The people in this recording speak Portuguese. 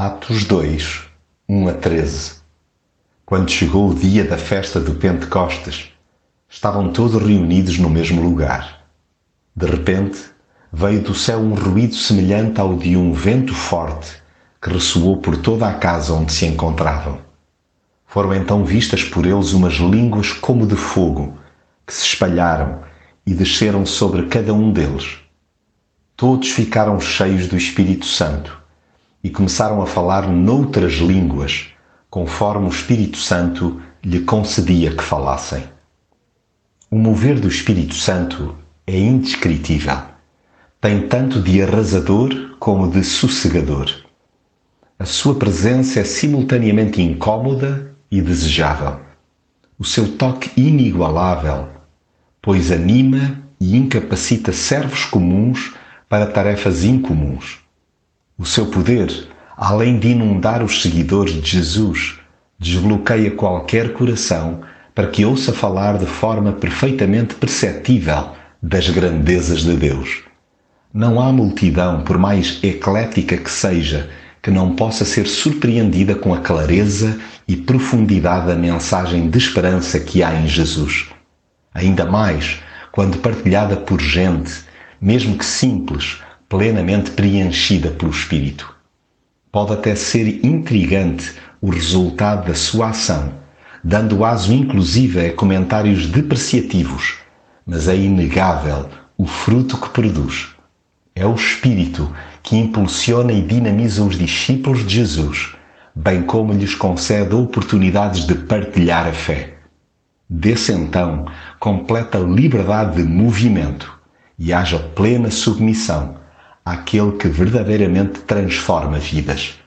Atos 2, 1 a 13 Quando chegou o dia da festa do Pentecostes, estavam todos reunidos no mesmo lugar. De repente, veio do céu um ruído semelhante ao de um vento forte que ressoou por toda a casa onde se encontravam. Foram então vistas por eles umas línguas como de fogo, que se espalharam e desceram sobre cada um deles. Todos ficaram cheios do Espírito Santo e começaram a falar noutras línguas, conforme o Espírito Santo lhe concedia que falassem. O mover do Espírito Santo é indescritível. Tem tanto de arrasador como de sossegador. A sua presença é simultaneamente incômoda e desejável. O seu toque inigualável, pois anima e incapacita servos comuns para tarefas incomuns. O seu poder, além de inundar os seguidores de Jesus, desbloqueia qualquer coração para que ouça falar de forma perfeitamente perceptível das grandezas de Deus. Não há multidão, por mais eclética que seja, que não possa ser surpreendida com a clareza e profundidade da mensagem de esperança que há em Jesus. Ainda mais quando partilhada por gente, mesmo que simples, plenamente preenchida pelo Espírito. Pode até ser intrigante o resultado da sua ação, dando aso inclusive a comentários depreciativos, mas é inegável o fruto que produz. É o Espírito que impulsiona e dinamiza os discípulos de Jesus, bem como lhes concede oportunidades de partilhar a fé. Desse então completa liberdade de movimento e haja plena submissão àquele que verdadeiramente transforma vidas.